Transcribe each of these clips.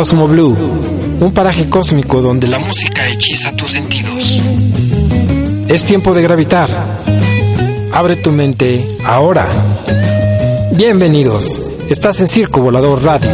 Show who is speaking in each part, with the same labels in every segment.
Speaker 1: Cosmo Blue, un paraje cósmico donde la música hechiza tus sentidos. Es tiempo de gravitar. Abre tu mente ahora. Bienvenidos. Estás en Circo Volador Radio.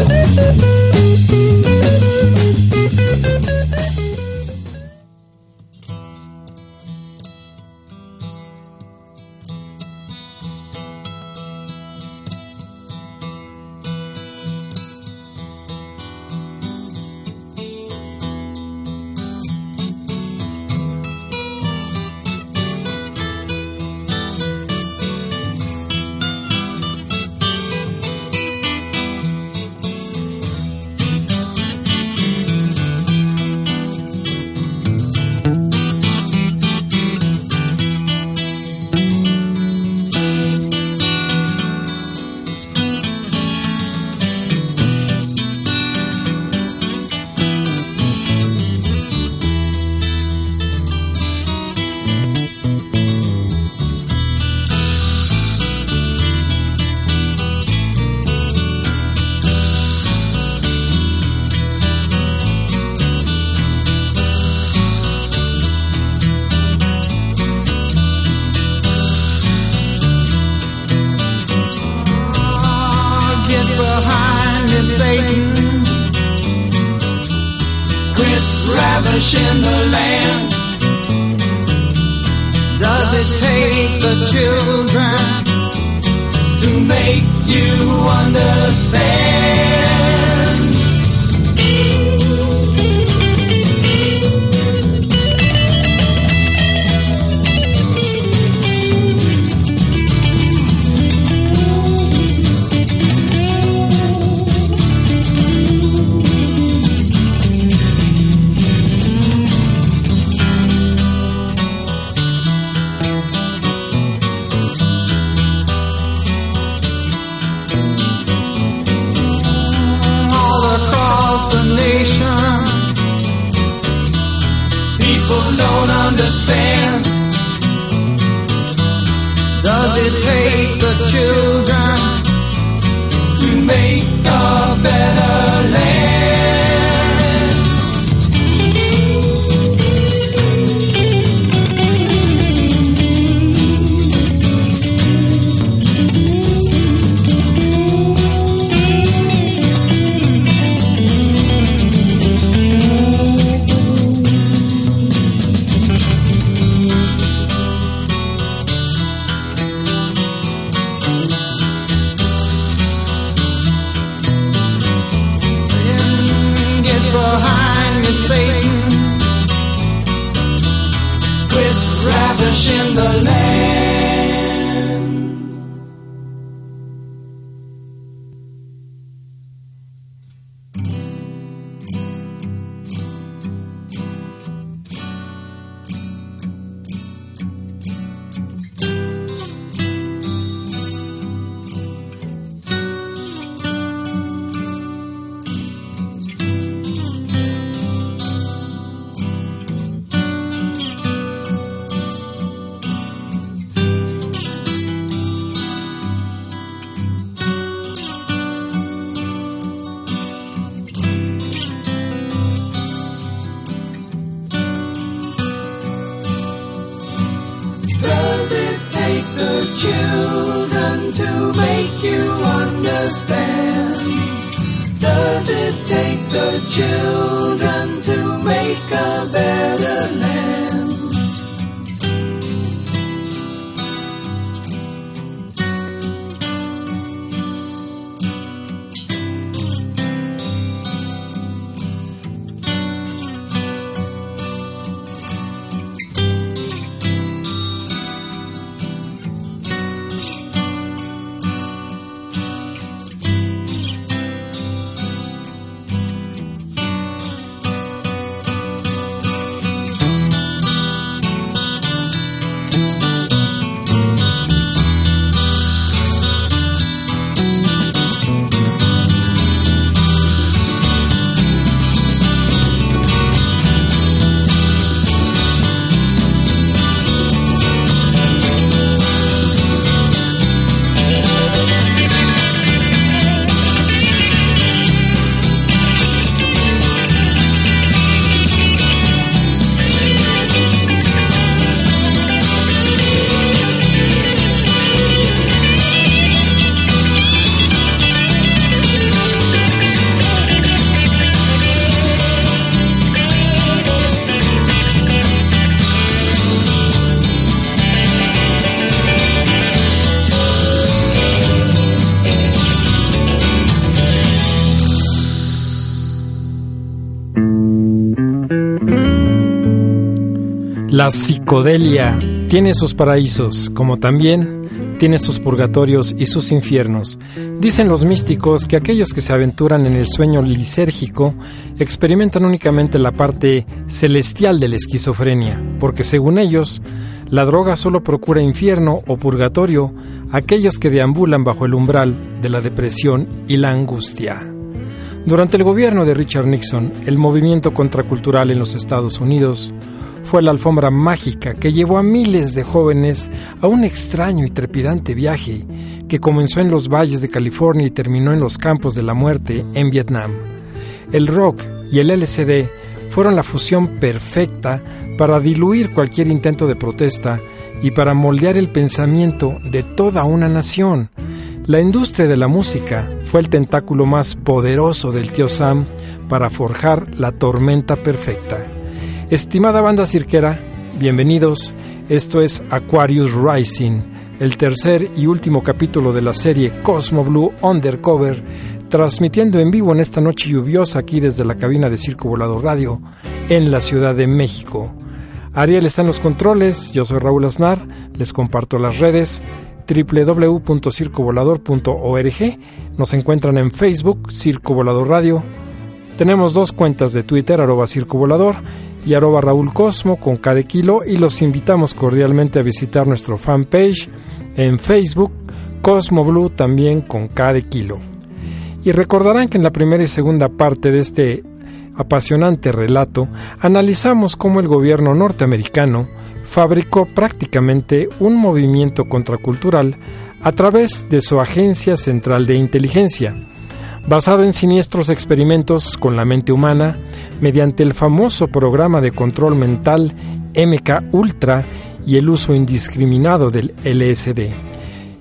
Speaker 1: the chill.
Speaker 2: La psicodelia tiene sus paraísos, como también tiene sus purgatorios y sus infiernos. Dicen los místicos que aquellos que se aventuran en el sueño lisérgico experimentan únicamente la parte celestial de la esquizofrenia, porque según ellos, la droga solo procura infierno o purgatorio a aquellos que deambulan bajo el umbral de la depresión y la angustia. Durante el gobierno de Richard Nixon, el movimiento contracultural en los Estados Unidos fue la alfombra mágica que llevó a miles de jóvenes a un extraño y trepidante viaje que comenzó en los valles de California y terminó en los campos de la muerte en Vietnam. El rock y el LCD fueron la fusión perfecta para diluir cualquier intento de protesta y para moldear el pensamiento de toda una nación. La industria de la música fue el tentáculo más poderoso del tío Sam para forjar la tormenta perfecta. Estimada banda cirquera, bienvenidos. Esto es Aquarius Rising, el tercer y último capítulo de la serie Cosmo Blue Undercover, transmitiendo en vivo en esta noche lluviosa aquí desde la cabina de Circo Volador Radio en la Ciudad de México. Ariel está en los controles, yo soy Raúl Aznar, les comparto las redes www.circovolador.org, nos encuentran en Facebook, Circo Volador Radio, tenemos dos cuentas de Twitter, arroba y arroba Raúl Cosmo con cada kilo y los invitamos cordialmente a visitar nuestro fanpage en Facebook, Cosmo Blue también con cada kilo. Y recordarán que en la primera y segunda parte de este apasionante relato analizamos cómo el gobierno norteamericano fabricó prácticamente un movimiento contracultural a través de su Agencia Central de Inteligencia, basado en siniestros experimentos con la mente humana mediante el famoso programa de control mental MK Ultra y el uso indiscriminado del LSD.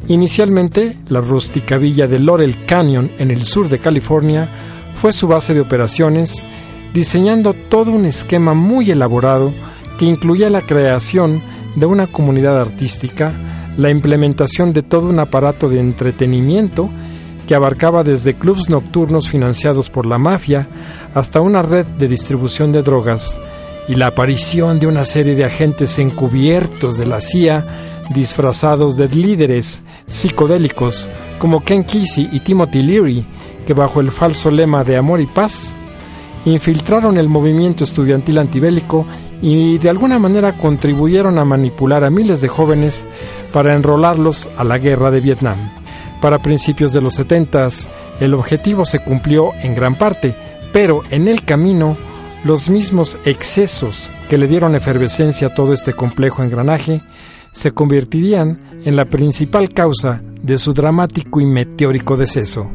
Speaker 2: Inicialmente, la rústica villa de Laurel Canyon en el sur de California fue su base de operaciones, diseñando todo un esquema muy elaborado que incluía la creación de una comunidad artística, la implementación de todo un aparato de entretenimiento que abarcaba desde clubs nocturnos financiados por la mafia hasta una red de distribución de drogas y la aparición de una serie de agentes encubiertos de la CIA disfrazados de líderes psicodélicos como Ken Kesey y Timothy Leary, que bajo el falso lema de amor y paz infiltraron el movimiento estudiantil antibélico y de alguna manera contribuyeron a manipular a miles de jóvenes para enrolarlos a la guerra de Vietnam. Para principios de los 70 el objetivo se cumplió en gran parte, pero en el camino los mismos excesos que le dieron efervescencia a todo este complejo engranaje se convertirían en la principal causa de su dramático y meteórico deceso.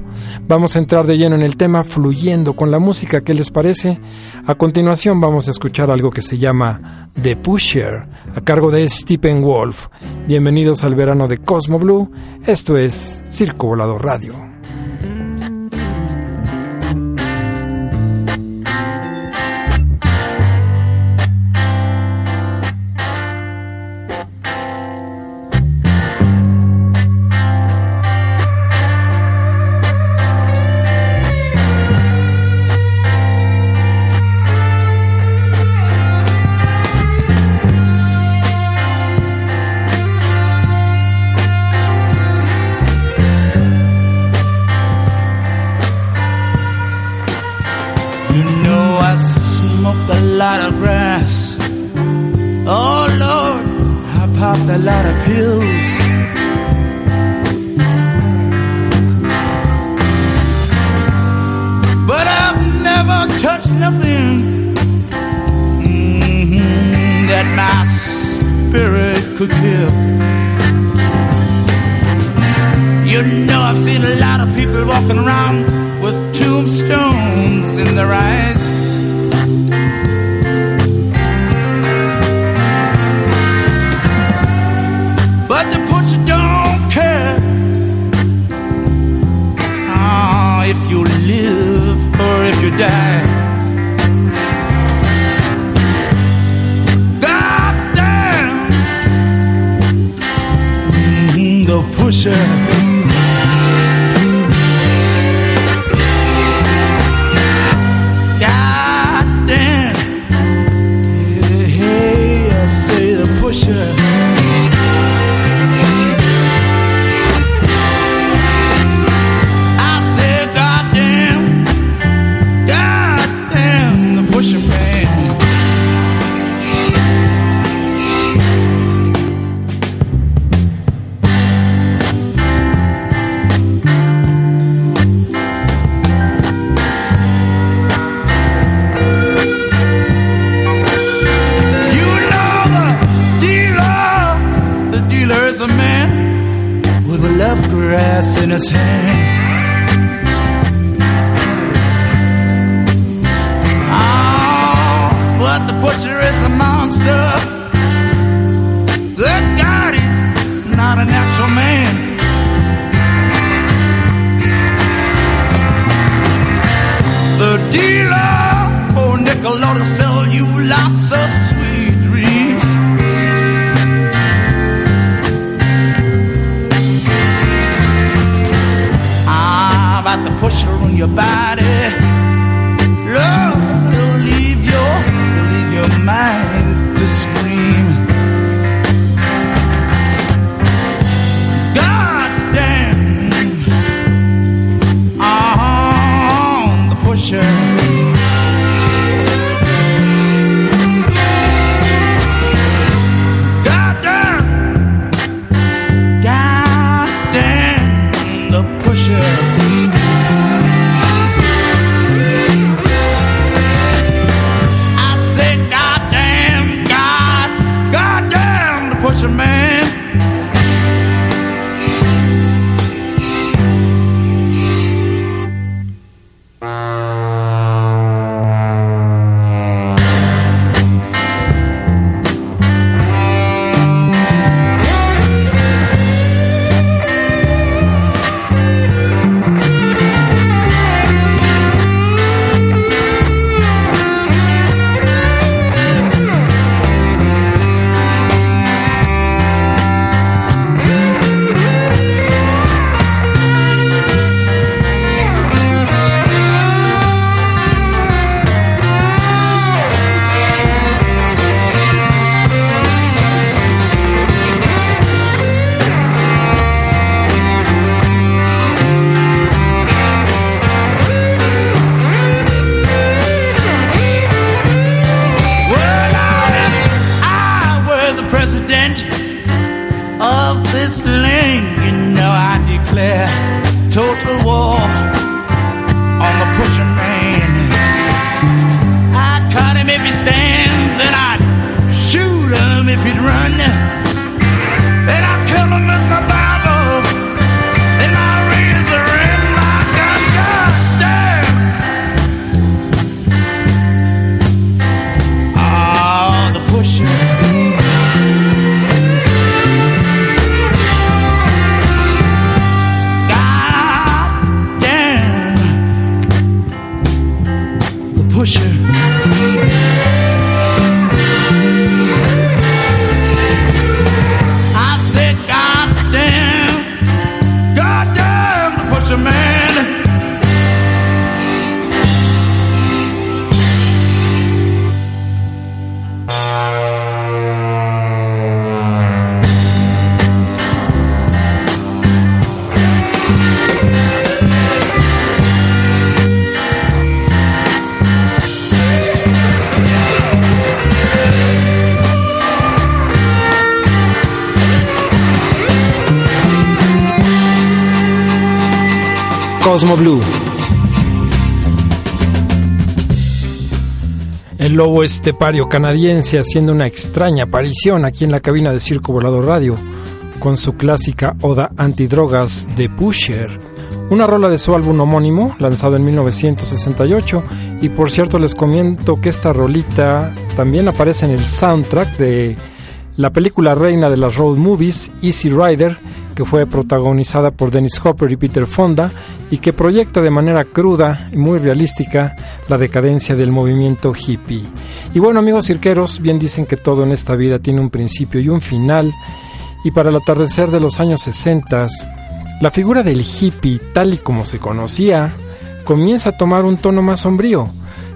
Speaker 2: Vamos a entrar de lleno en el tema fluyendo con la música, ¿qué les parece? A continuación vamos a escuchar algo que se llama The Pusher, a cargo de Stephen Wolf. Bienvenidos al verano de Cosmo Blue, esto es Circo Volador Radio.
Speaker 3: You know, I've seen a lot of people walking around with tombstones in their eyes. sure in his
Speaker 2: hand. Blue. El lobo estepario canadiense haciendo una extraña aparición aquí en la cabina de Circo Volado Radio con su clásica oda antidrogas de Pusher, una rola de su álbum homónimo lanzado en 1968 y por cierto les comento que esta rolita también aparece en el soundtrack de la película reina de las road movies, Easy Rider, que fue protagonizada por Dennis Hopper y Peter Fonda y que proyecta de manera cruda y muy realística la decadencia del movimiento hippie. Y bueno amigos cirqueros, bien dicen que todo en esta vida tiene un principio y un final, y para el atardecer de los años 60, la figura del hippie, tal y como se conocía, comienza a tomar un tono más sombrío.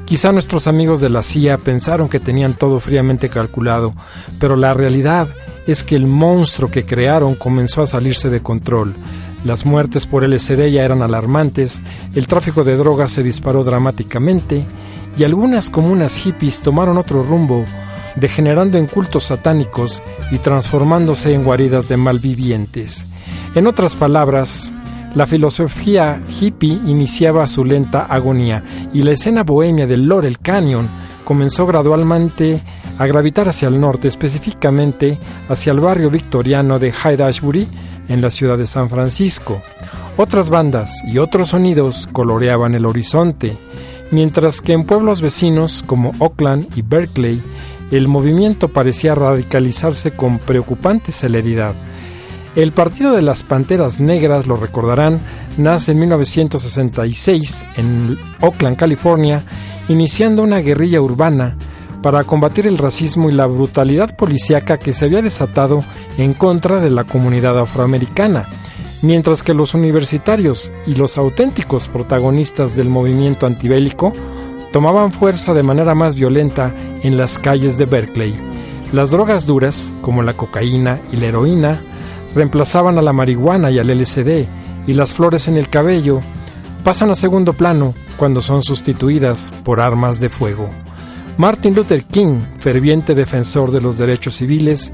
Speaker 2: Quizá nuestros amigos de la CIA pensaron que tenían todo fríamente calculado, pero la realidad es que el monstruo que crearon comenzó a salirse de control. Las muertes por LSD ya eran alarmantes, el tráfico de drogas se disparó dramáticamente y algunas comunas hippies tomaron otro rumbo, degenerando en cultos satánicos y transformándose en guaridas de malvivientes. En otras palabras, la filosofía hippie iniciaba su lenta agonía y la escena bohemia del Laurel Canyon comenzó gradualmente a gravitar hacia el norte, específicamente hacia el barrio victoriano de Hyde Ashbury en la ciudad de San Francisco. Otras bandas y otros sonidos coloreaban el horizonte, mientras que en pueblos vecinos como Oakland y Berkeley el movimiento parecía radicalizarse con preocupante celeridad. El Partido de las Panteras Negras, lo recordarán, nace en 1966 en Oakland, California, iniciando una guerrilla urbana para combatir el racismo y la brutalidad policíaca que se había desatado en contra de la comunidad afroamericana, mientras que los universitarios y los auténticos protagonistas del movimiento antibélico tomaban fuerza de manera más violenta en las calles de Berkeley. Las drogas duras, como la cocaína y la heroína, reemplazaban a la marihuana y al LSD, y las flores en el cabello pasan a segundo plano cuando son sustituidas por armas de fuego. Martin Luther King, ferviente defensor de los derechos civiles,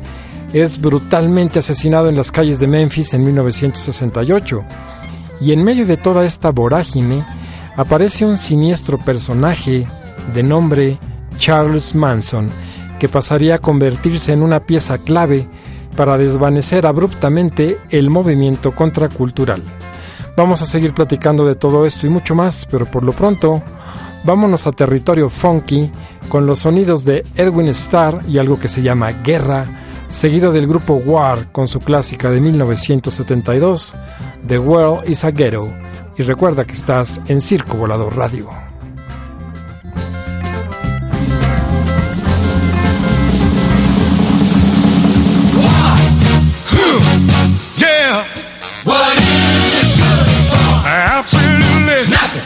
Speaker 2: es brutalmente asesinado en las calles de Memphis en 1968. Y en medio de toda esta vorágine, aparece un siniestro personaje de nombre Charles Manson, que pasaría a convertirse en una pieza clave para desvanecer abruptamente el movimiento contracultural. Vamos a seguir platicando de todo esto y mucho más, pero por lo pronto, vámonos a territorio funky con los sonidos de Edwin Starr y algo que se llama Guerra, seguido del grupo War con su clásica de 1972, The World is a Ghetto y recuerda que estás en Circo Volador Radio.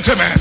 Speaker 3: Listen to me.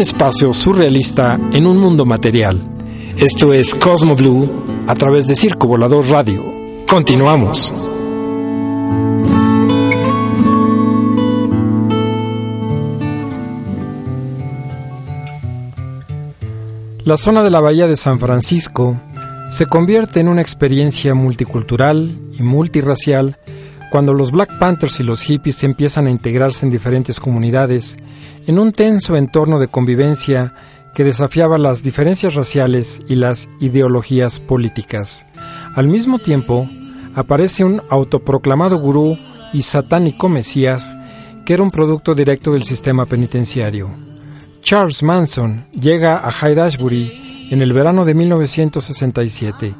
Speaker 2: Espacio surrealista en un mundo material. Esto es Cosmo Blue a través de Circo Volador Radio. Continuamos. La zona de la Bahía de San Francisco se convierte en una experiencia multicultural y multirracial cuando los Black Panthers y los hippies empiezan a integrarse en diferentes comunidades en un tenso entorno de convivencia que desafiaba las diferencias raciales y las ideologías políticas. Al mismo tiempo, aparece un autoproclamado gurú y satánico Mesías que era un producto directo del sistema penitenciario. Charles Manson llega a Hyde Ashbury en el verano de 1967,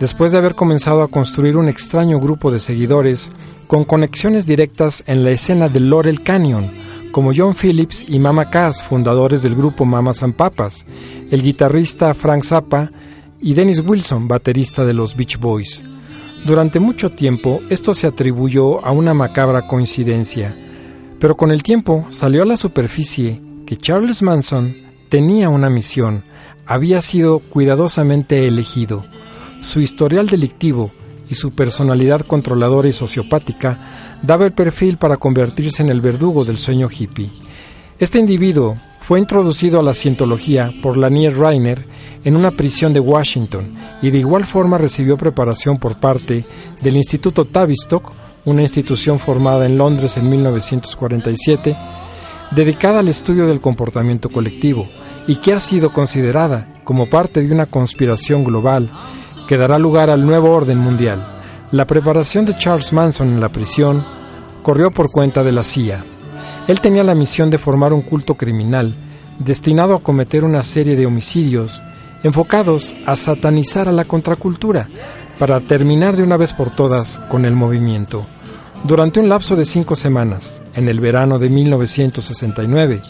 Speaker 2: después de haber comenzado a construir un extraño grupo de seguidores con conexiones directas en la escena del Laurel Canyon, como John Phillips y Mama Cass, fundadores del grupo Mamas and Papas, el guitarrista Frank Zappa y Dennis Wilson, baterista de los Beach Boys. Durante mucho tiempo esto se atribuyó a una macabra coincidencia, pero con el tiempo salió a la superficie que Charles Manson tenía una misión, había sido cuidadosamente elegido. Su historial delictivo y su personalidad controladora y sociopática daba el perfil para convertirse en el verdugo del sueño hippie. Este individuo fue introducido a la cientología por Lanier Reiner en una prisión de Washington y de igual forma recibió preparación por parte del Instituto Tavistock, una institución formada en Londres en 1947, dedicada al estudio del comportamiento colectivo y que ha sido considerada como parte de una conspiración global que dará lugar al nuevo orden mundial. La preparación de Charles Manson en la prisión corrió por cuenta de la CIA. Él tenía la misión de formar un culto criminal destinado a cometer una serie de homicidios enfocados a satanizar a la contracultura para terminar de una vez por todas con el movimiento. Durante un lapso de cinco semanas, en el verano de 1969,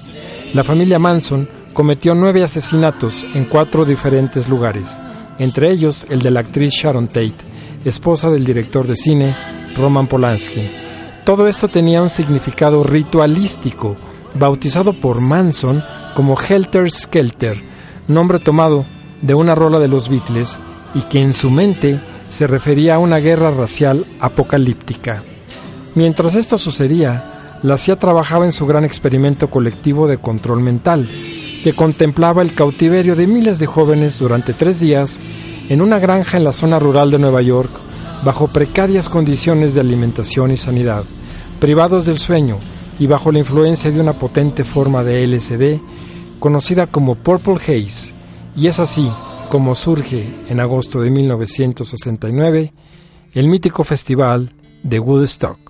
Speaker 2: la familia Manson cometió nueve asesinatos en cuatro diferentes lugares, entre ellos el de la actriz Sharon Tate, esposa del director de cine Roman Polanski. Todo esto tenía un significado ritualístico, bautizado por Manson como Helter Skelter, nombre tomado de una rola de los Beatles y que en su mente se refería a una guerra racial apocalíptica. Mientras esto sucedía, la CIA trabajaba en su gran experimento colectivo de control mental, que contemplaba el cautiverio de miles de jóvenes durante tres días en una granja en la zona rural de Nueva York bajo precarias condiciones de alimentación y sanidad, privados del sueño y bajo la influencia de una potente forma de LSD conocida como Purple Haze, y es así como surge en agosto de 1969 el mítico festival de Woodstock.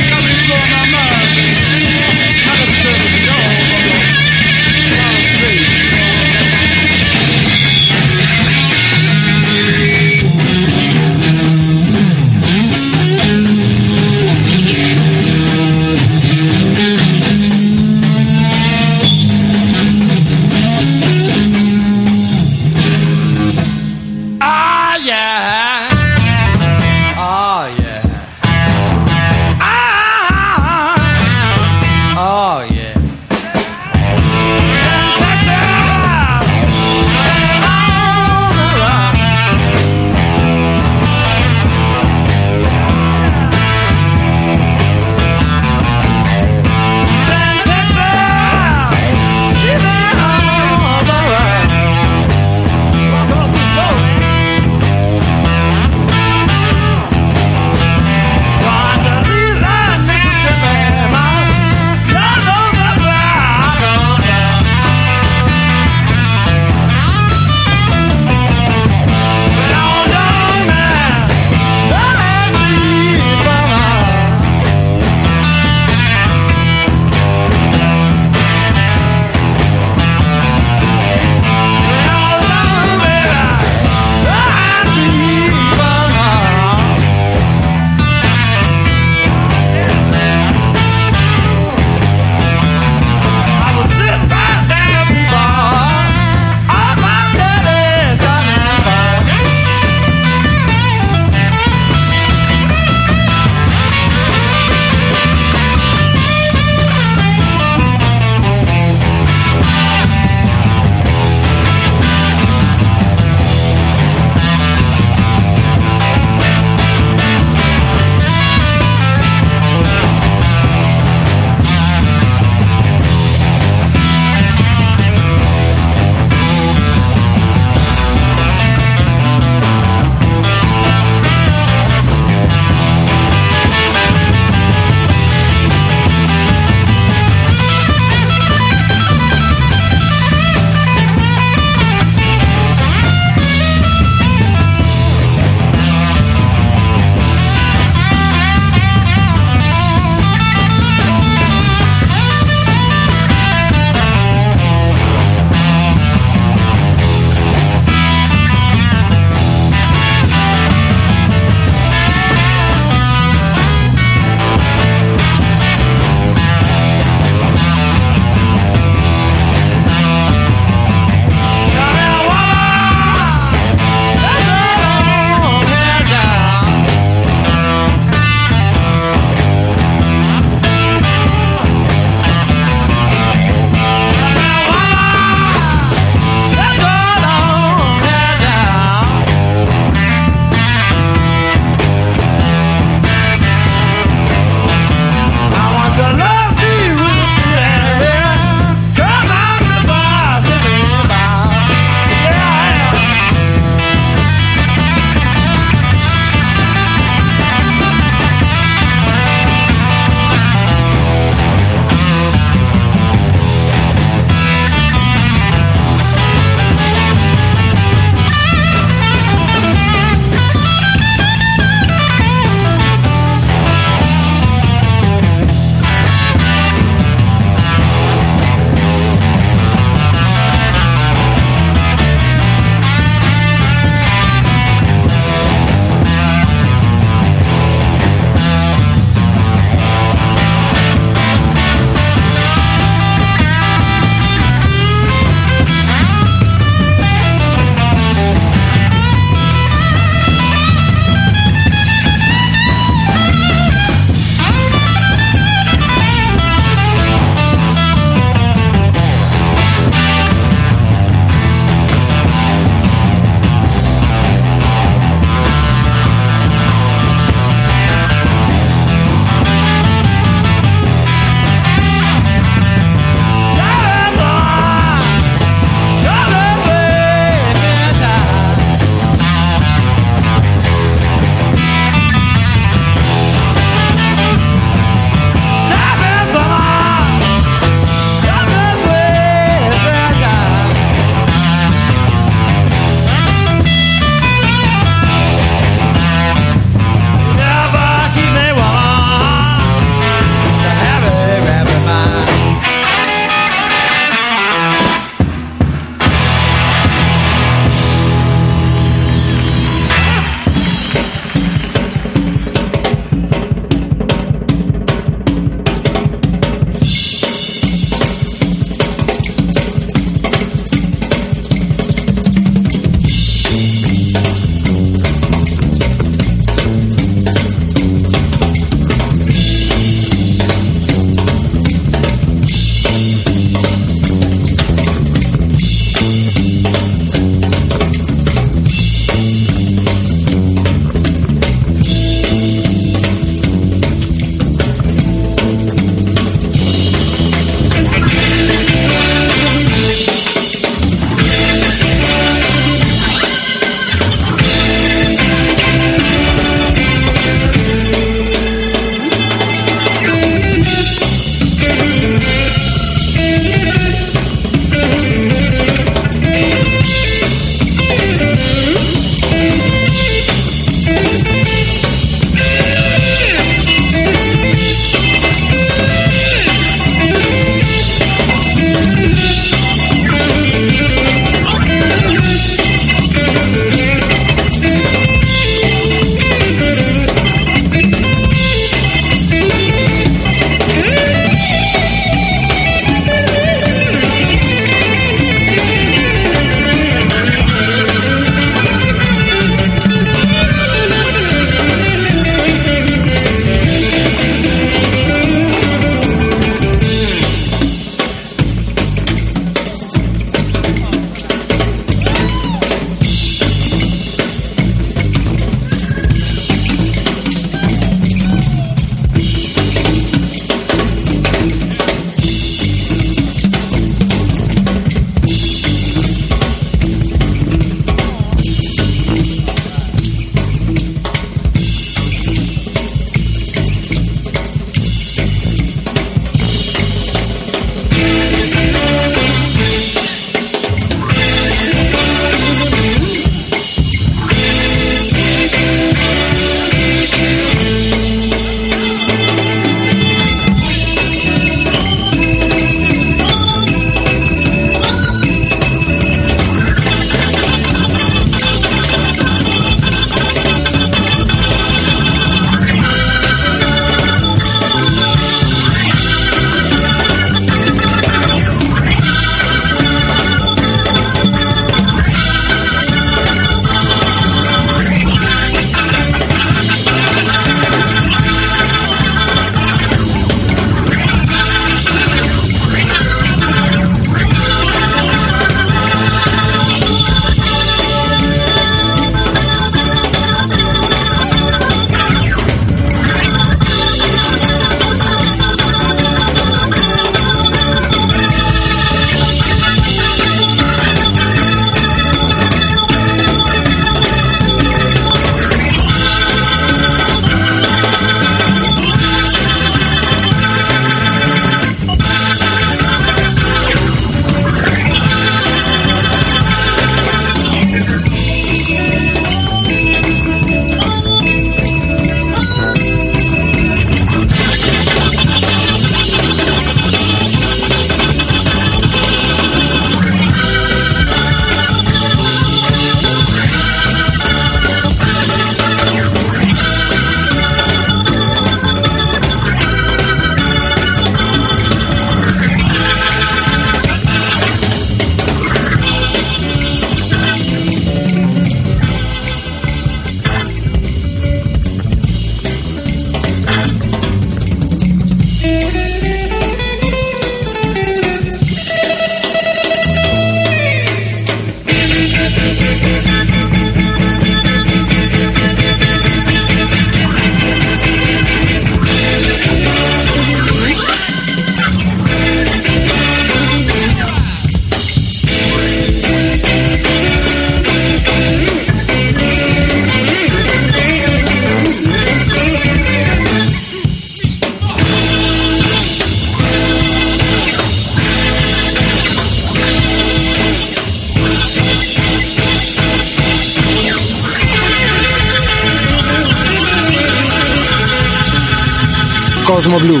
Speaker 2: Cosmo Blue.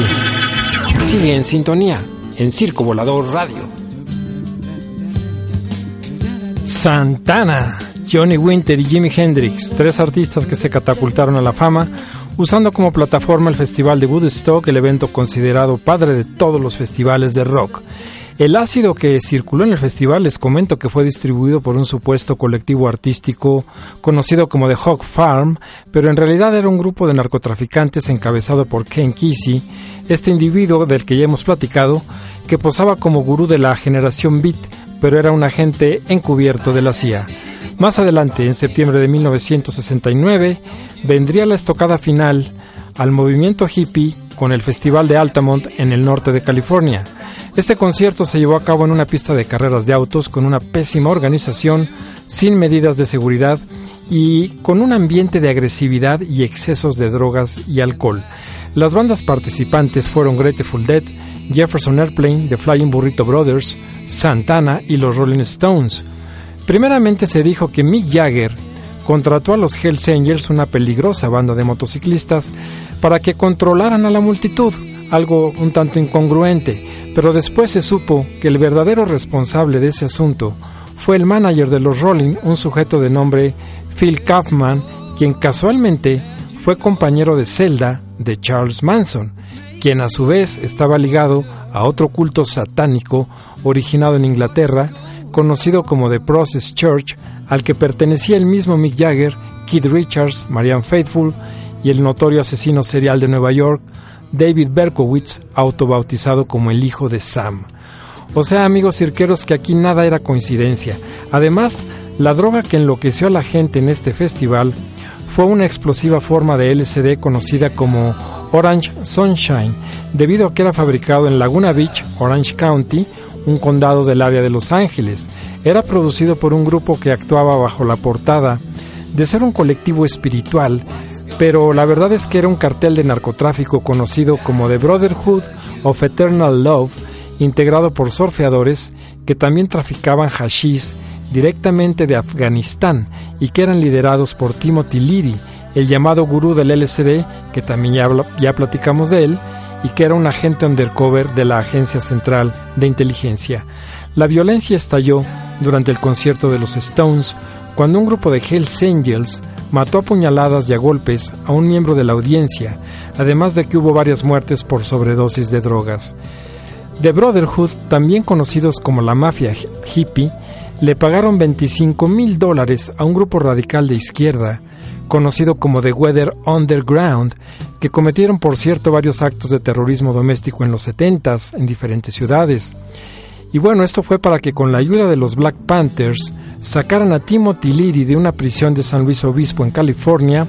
Speaker 2: Sigue en sintonía en Circo Volador Radio. Santana, Johnny Winter y Jimi Hendrix, tres artistas que se catapultaron a la fama usando como plataforma el Festival de Woodstock, el evento considerado padre de todos los festivales de rock. El ácido que circuló en el festival les comento que fue distribuido por un supuesto colectivo artístico conocido como The Hog Farm, pero en realidad era un grupo de narcotraficantes encabezado por Ken Kesey, este individuo del que ya hemos platicado, que posaba como gurú de la generación Beat, pero era un agente encubierto de la CIA. Más adelante, en septiembre de 1969, vendría la estocada final al movimiento hippie con el Festival de Altamont en el norte de California. Este concierto se llevó a cabo en una pista de carreras de autos con una pésima organización, sin medidas de seguridad y con un ambiente de agresividad y excesos de drogas y alcohol. Las bandas participantes fueron Grateful Dead, Jefferson Airplane, The Flying Burrito Brothers, Santana y los Rolling Stones. Primeramente se dijo que Mick Jagger contrató a los Hells Angels, una peligrosa banda de motociclistas, para que controlaran a la multitud, algo un tanto incongruente, pero después se supo que el verdadero responsable de ese asunto fue el manager de los Rolling, un sujeto de nombre Phil Kaufman, quien casualmente fue compañero de celda de Charles Manson, quien a su vez estaba ligado a otro culto satánico originado en Inglaterra, conocido como The Process Church, al que pertenecía el mismo Mick Jagger, Keith Richards, Marianne Faithfull y el notorio asesino serial de Nueva York, David Berkowitz, autobautizado como el hijo de Sam. O sea, amigos cirqueros, que aquí nada era coincidencia. Además, la droga que enloqueció a la gente en este festival fue una explosiva forma de LSD conocida como Orange Sunshine, debido a que era fabricado en Laguna Beach, Orange County, un condado del área de Los Ángeles. Era producido por un grupo que actuaba bajo la portada de ser un colectivo espiritual pero la verdad es que era un cartel de narcotráfico conocido como The Brotherhood of Eternal Love, integrado por surfeadores que también traficaban hashish directamente de Afganistán y que eran liderados por Timothy Leary, el llamado gurú del LSD, que también ya, ya platicamos de él, y que era un agente undercover de la Agencia Central de Inteligencia. La violencia estalló durante el concierto de los Stones, cuando un grupo de Hells Angels mató a puñaladas y a golpes a un miembro de la audiencia, además de que hubo varias muertes por sobredosis de drogas. The Brotherhood, también conocidos como la mafia hippie, le pagaron 25 mil dólares a un grupo radical de izquierda, conocido como The Weather Underground, que cometieron por cierto varios actos de terrorismo doméstico en los 70 en diferentes ciudades. Y bueno, esto fue para que con la ayuda de los Black Panthers sacaran a Timothy Leary de una prisión de San Luis Obispo en California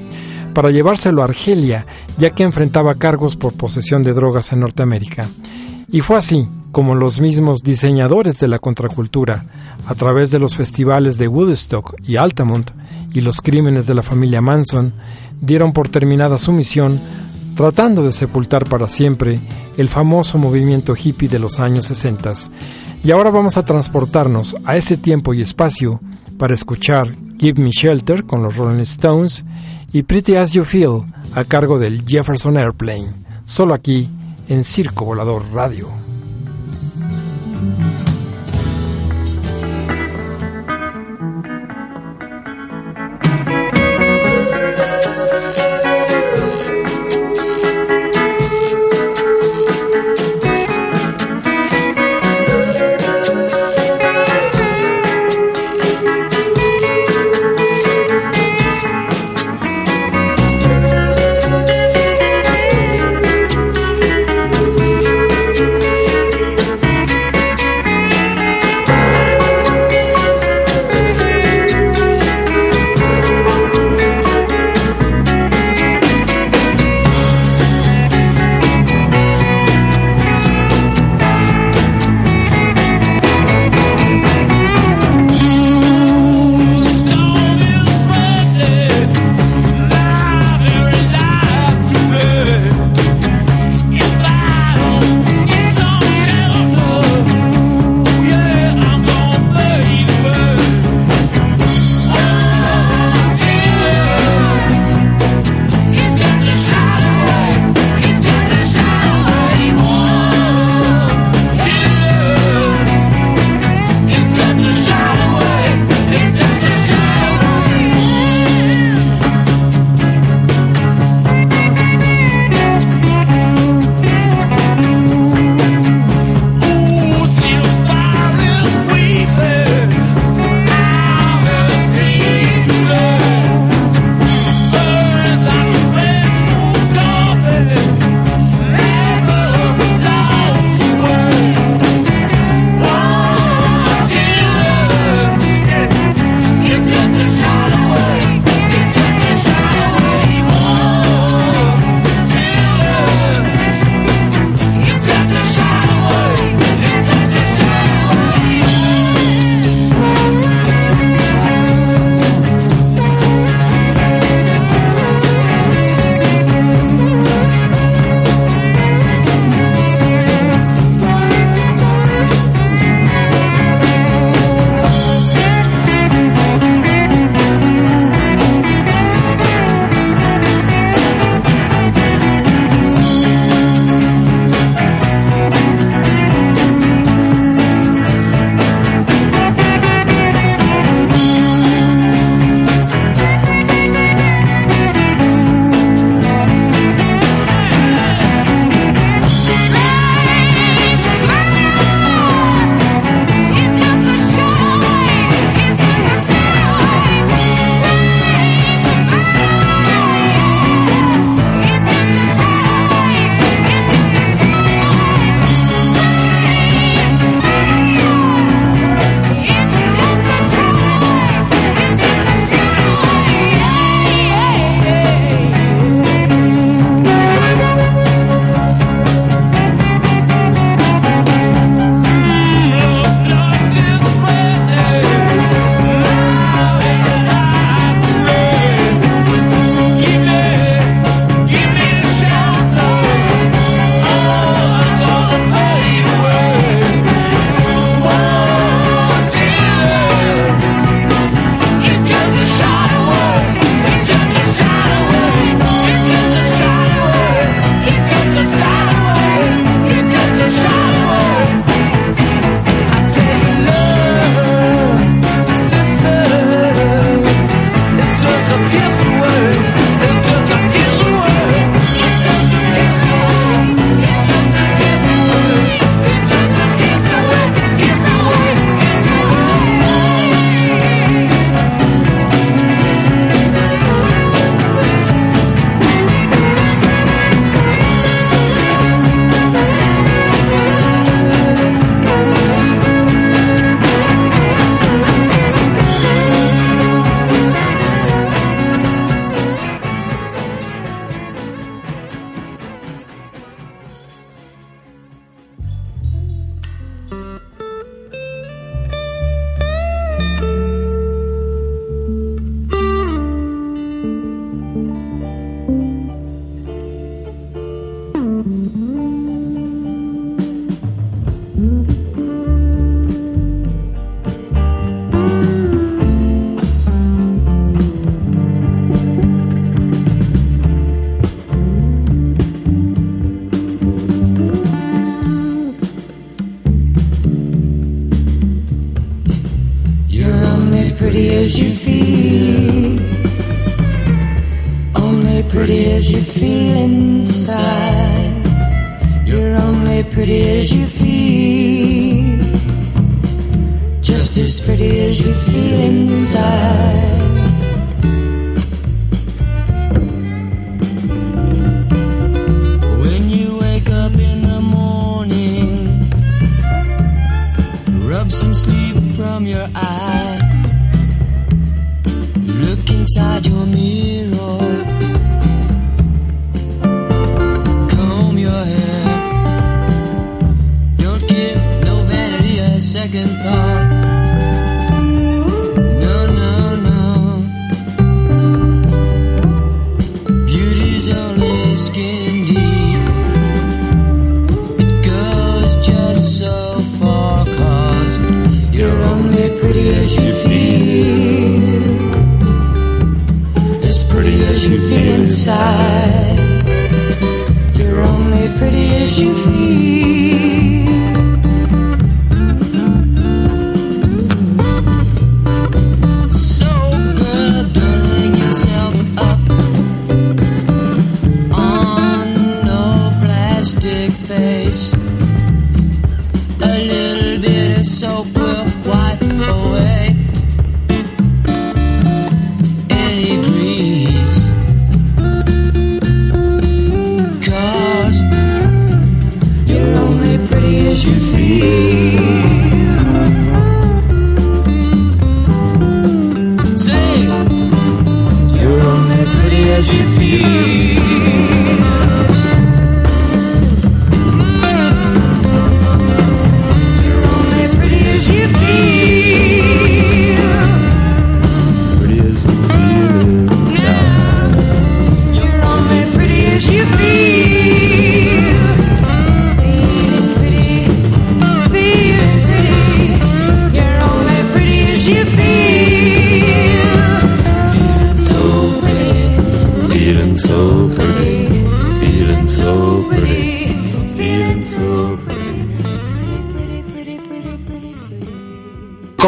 Speaker 2: para llevárselo a Argelia, ya que enfrentaba cargos por posesión de drogas en Norteamérica. Y fue así como los mismos diseñadores de la contracultura, a través de los festivales de Woodstock y Altamont y los crímenes de la familia Manson, dieron por terminada su misión tratando de sepultar para siempre el famoso movimiento hippie de los años 60 y ahora vamos a transportarnos a ese tiempo y espacio para escuchar Give Me Shelter con los Rolling Stones y Pretty As You Feel a cargo del Jefferson Airplane, solo aquí en Circo Volador Radio.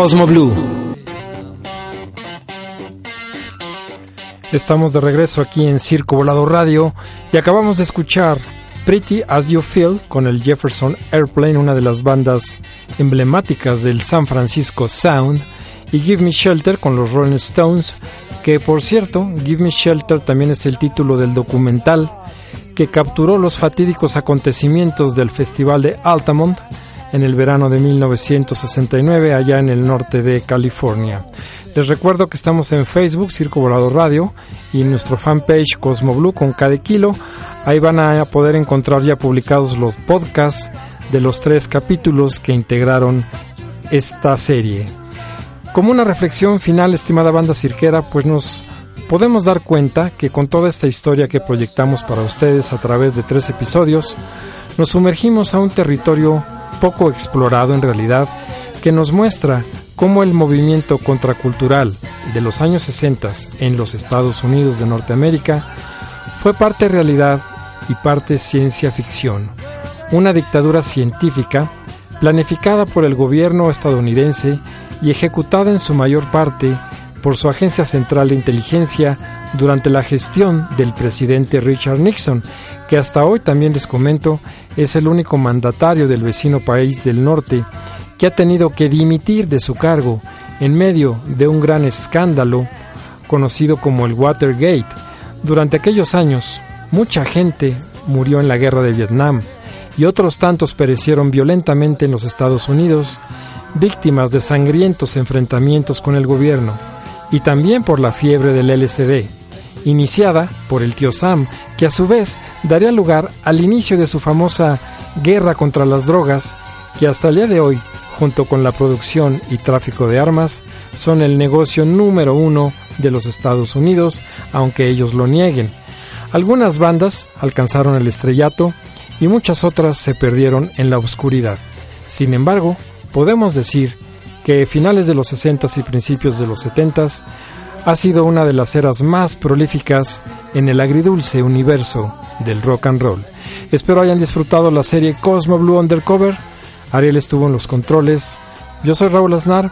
Speaker 2: Cosmo Blue. Estamos de regreso aquí en Circo Volado Radio y acabamos de escuchar Pretty As You Feel con el Jefferson Airplane, una de las bandas emblemáticas del San Francisco Sound, y Give Me Shelter con los Rolling Stones, que por cierto, Give Me Shelter también es el título del documental que capturó los fatídicos acontecimientos del Festival de Altamont en el verano de 1969 allá en el norte de California. Les recuerdo que estamos en Facebook, Circo Volado Radio, y en nuestro fanpage Cosmo Blue con cada kilo. Ahí van a poder encontrar ya publicados los podcasts de los tres capítulos que integraron esta serie. Como una reflexión final, estimada banda cirquera, pues nos podemos dar cuenta que con toda esta historia que proyectamos para ustedes a través de tres episodios, nos sumergimos a un territorio poco explorado en realidad, que nos muestra cómo el movimiento contracultural de los años 60 en los Estados Unidos de Norteamérica fue parte realidad y parte ciencia ficción, una dictadura científica planificada por el gobierno estadounidense y ejecutada en su mayor parte por su Agencia Central de Inteligencia durante la gestión del presidente Richard Nixon, que hasta hoy también les comento es el único mandatario del vecino país del norte que ha tenido que dimitir de su cargo en medio de un gran escándalo conocido como el Watergate. Durante aquellos años, mucha gente murió en la guerra de Vietnam y otros tantos perecieron violentamente en los Estados Unidos, víctimas de sangrientos enfrentamientos con el gobierno, y también por la fiebre del LSD, iniciada por el tío Sam, que a su vez daría lugar al inicio de su famosa guerra contra las drogas, que hasta el día de hoy, junto con la producción y tráfico de armas, son el negocio número uno de los Estados Unidos, aunque ellos lo nieguen. Algunas bandas alcanzaron el estrellato y muchas otras se perdieron en la oscuridad. Sin embargo, podemos decir que finales de los 60 y principios de los 70 ha sido una de las eras más prolíficas en el agridulce universo del rock and roll. Espero hayan disfrutado la serie Cosmo Blue Undercover. Ariel estuvo en los controles. Yo soy Raúl Aznar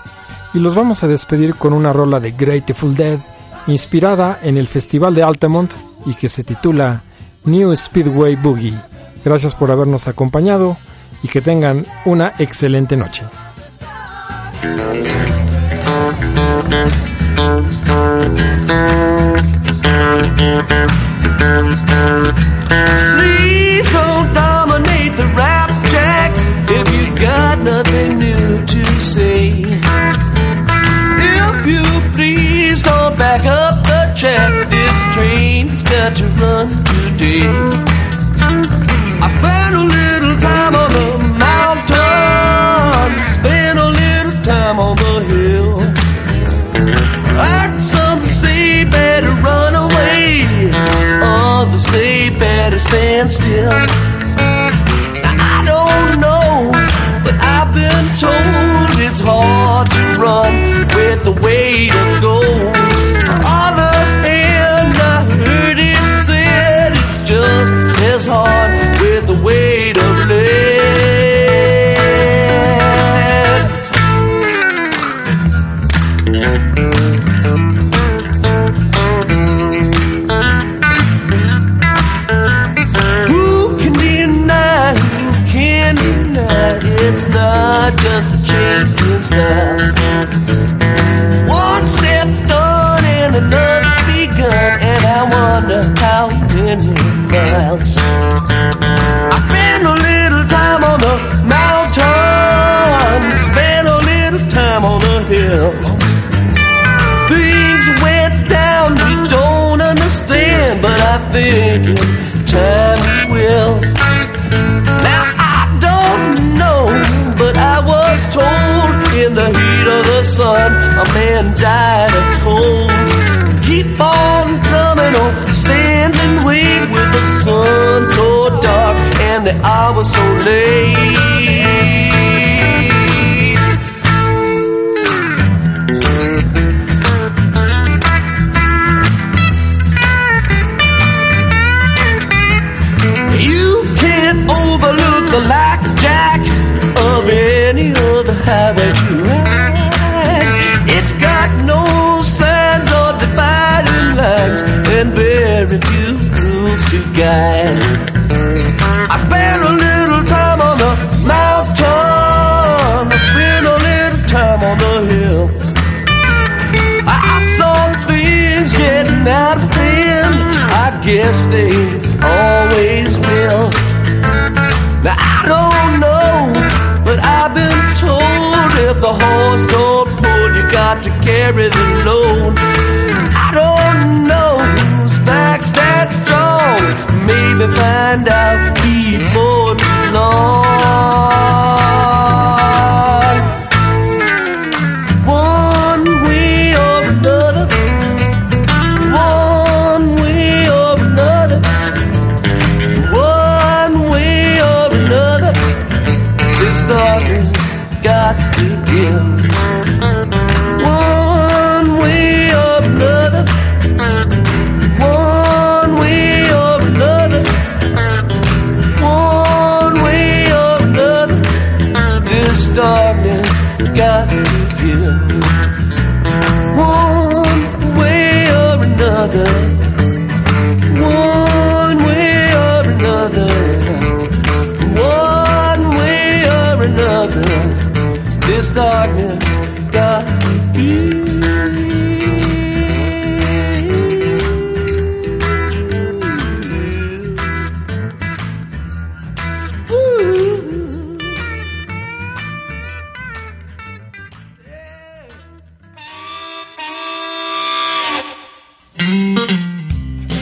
Speaker 2: y los vamos a despedir con una rola de Grateful Dead inspirada en el Festival de Altamont y que se titula New Speedway Boogie. Gracias por habernos acompañado y que tengan una excelente noche.
Speaker 4: Please don't dominate the rap track if you got nothing new to say. If you please don't back up the this train's got to run today. I spent a little time on the say better stand still. Now, I don't know, but I've been told it's hard to run in time will. Now I don't know, but I was told in the heat of the sun a man died of cold. Keep on coming on, stand and wait with the sun so dark and the hour so late. And very few rules to guide. I spent a little time on the mountain, I spent a little time on the hill. I saw things getting out of hand. I guess they always will. Now I don't know, but I've been told if the horse don't pull, you got to carry the load. I don't know back's that strong. Maybe find out before long.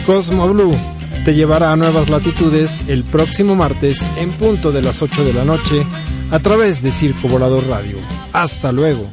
Speaker 2: Cosmo Blue te llevará a nuevas latitudes el próximo martes en punto de las 8 de la noche a través de Circo Volador Radio. Hasta luego.